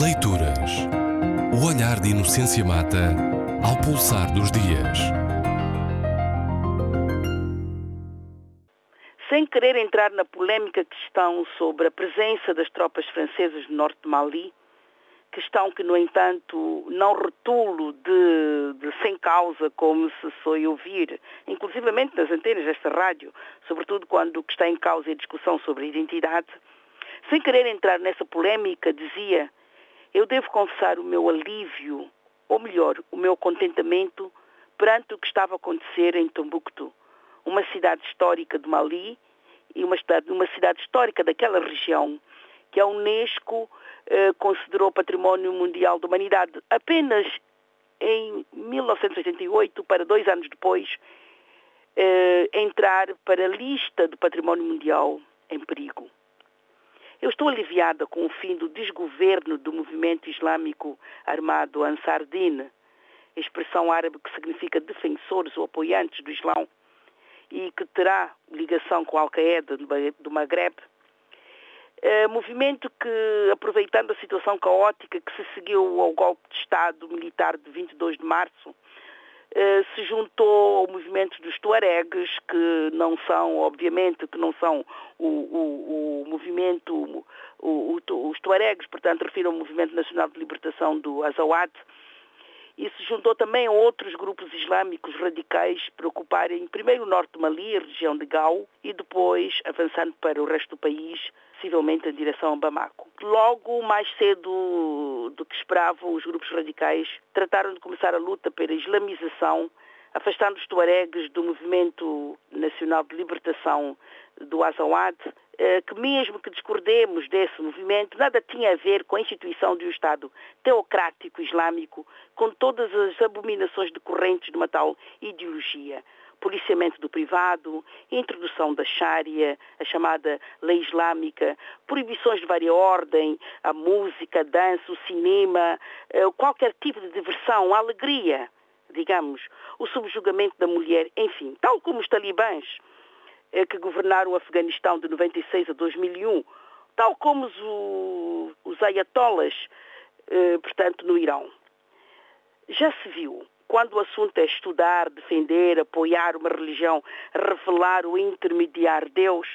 Leituras. O olhar de Inocência Mata ao pulsar dos dias. Sem querer entrar na polémica questão sobre a presença das tropas francesas no norte de Mali, questão que, no entanto, não retulo de, de sem causa, como se foi ouvir, inclusivamente nas antenas desta rádio, sobretudo quando o que está em causa é a discussão sobre a identidade, sem querer entrar nessa polémica, dizia, eu devo confessar o meu alívio, ou melhor, o meu contentamento perante o que estava a acontecer em Tombuctu, uma cidade histórica de Mali e uma cidade, uma cidade histórica daquela região que a Unesco eh, considerou Património Mundial da Humanidade apenas em 1988, para dois anos depois, eh, entrar para a lista do Património Mundial em perigo. Eu estou aliviada com o fim do desgoverno do movimento islâmico armado Ansar Din, expressão árabe que significa defensores ou apoiantes do Islão, e que terá ligação com a Al-Qaeda do Maghreb. É, movimento que, aproveitando a situação caótica que se seguiu ao golpe de Estado militar de 22 de março, se juntou ao movimento dos tuaregues, que não são, obviamente, que não são o, o, o movimento, o, os tuaregues, portanto, refiro ao Movimento Nacional de Libertação do Azawad, e se juntou também a outros grupos islâmicos radicais para ocuparem primeiro o norte de Mali, a região de Gao, e depois avançando para o resto do país, possivelmente em direção a Bamako. Logo, mais cedo do que esperavam, os grupos radicais trataram de começar a luta pela islamização, afastando os tuaregues do movimento nacional de libertação do Azawad, eh, que mesmo que discordemos desse movimento, nada tinha a ver com a instituição de um Estado teocrático islâmico, com todas as abominações decorrentes de uma tal ideologia. Policiamento do privado, introdução da Sharia, a chamada lei islâmica, proibições de vária ordem, a música, a dança, o cinema, eh, qualquer tipo de diversão, alegria, digamos, o subjugamento da mulher, enfim, tal como os talibãs eh, que governaram o Afeganistão de 96 a 2001, tal como os, os ayatollahs, eh, portanto, no Irão. Já se viu quando o assunto é estudar, defender, apoiar uma religião, revelar ou intermediar Deus,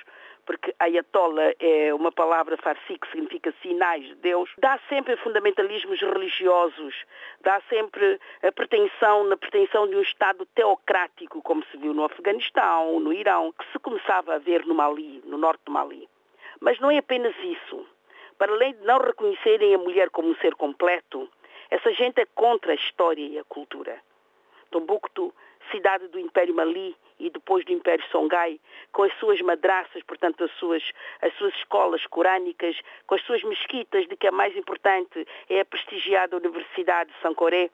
porque Ayatollah é uma palavra farsi que significa sinais de Deus, dá sempre fundamentalismos religiosos, dá sempre a pretensão, na pretensão de um Estado teocrático, como se viu no Afeganistão, no Irão, que se começava a ver no Mali, no norte do Mali. Mas não é apenas isso. Para além de não reconhecerem a mulher como um ser completo, essa gente é contra a história e a cultura. Tombuctu, cidade do Império Mali e depois do Império Songhai, com as suas madraças, portanto as suas, as suas escolas corânicas, com as suas mesquitas, de que a mais importante é a prestigiada Universidade de Sancoré,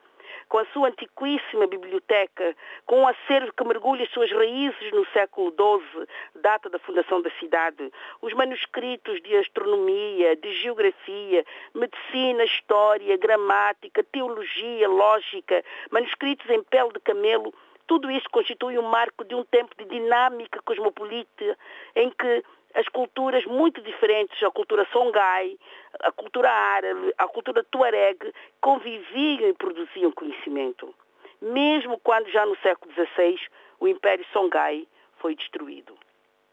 com a sua antiquíssima biblioteca, com um acervo que mergulha as suas raízes no século XII, data da fundação da cidade, os manuscritos de astronomia, de geografia, medicina, história, gramática, teologia, lógica, manuscritos em pele de camelo, tudo isso constitui um marco de um tempo de dinâmica cosmopolita em que as culturas muito diferentes, a cultura songhai, a cultura árabe, a cultura tuareg, conviviam e produziam conhecimento. Mesmo quando já no século XVI o Império Songhai foi destruído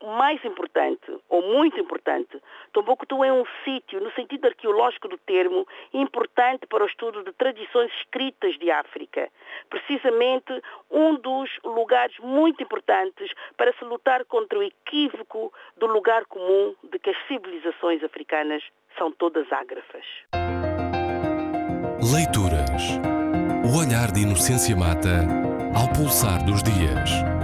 mais importante, ou muito importante, Tombuctu é um sítio, no sentido arqueológico do termo, importante para o estudo de tradições escritas de África. Precisamente um dos lugares muito importantes para se lutar contra o equívoco do lugar comum de que as civilizações africanas são todas ágrafas. Leituras. O olhar de Inocência Mata ao pulsar dos dias.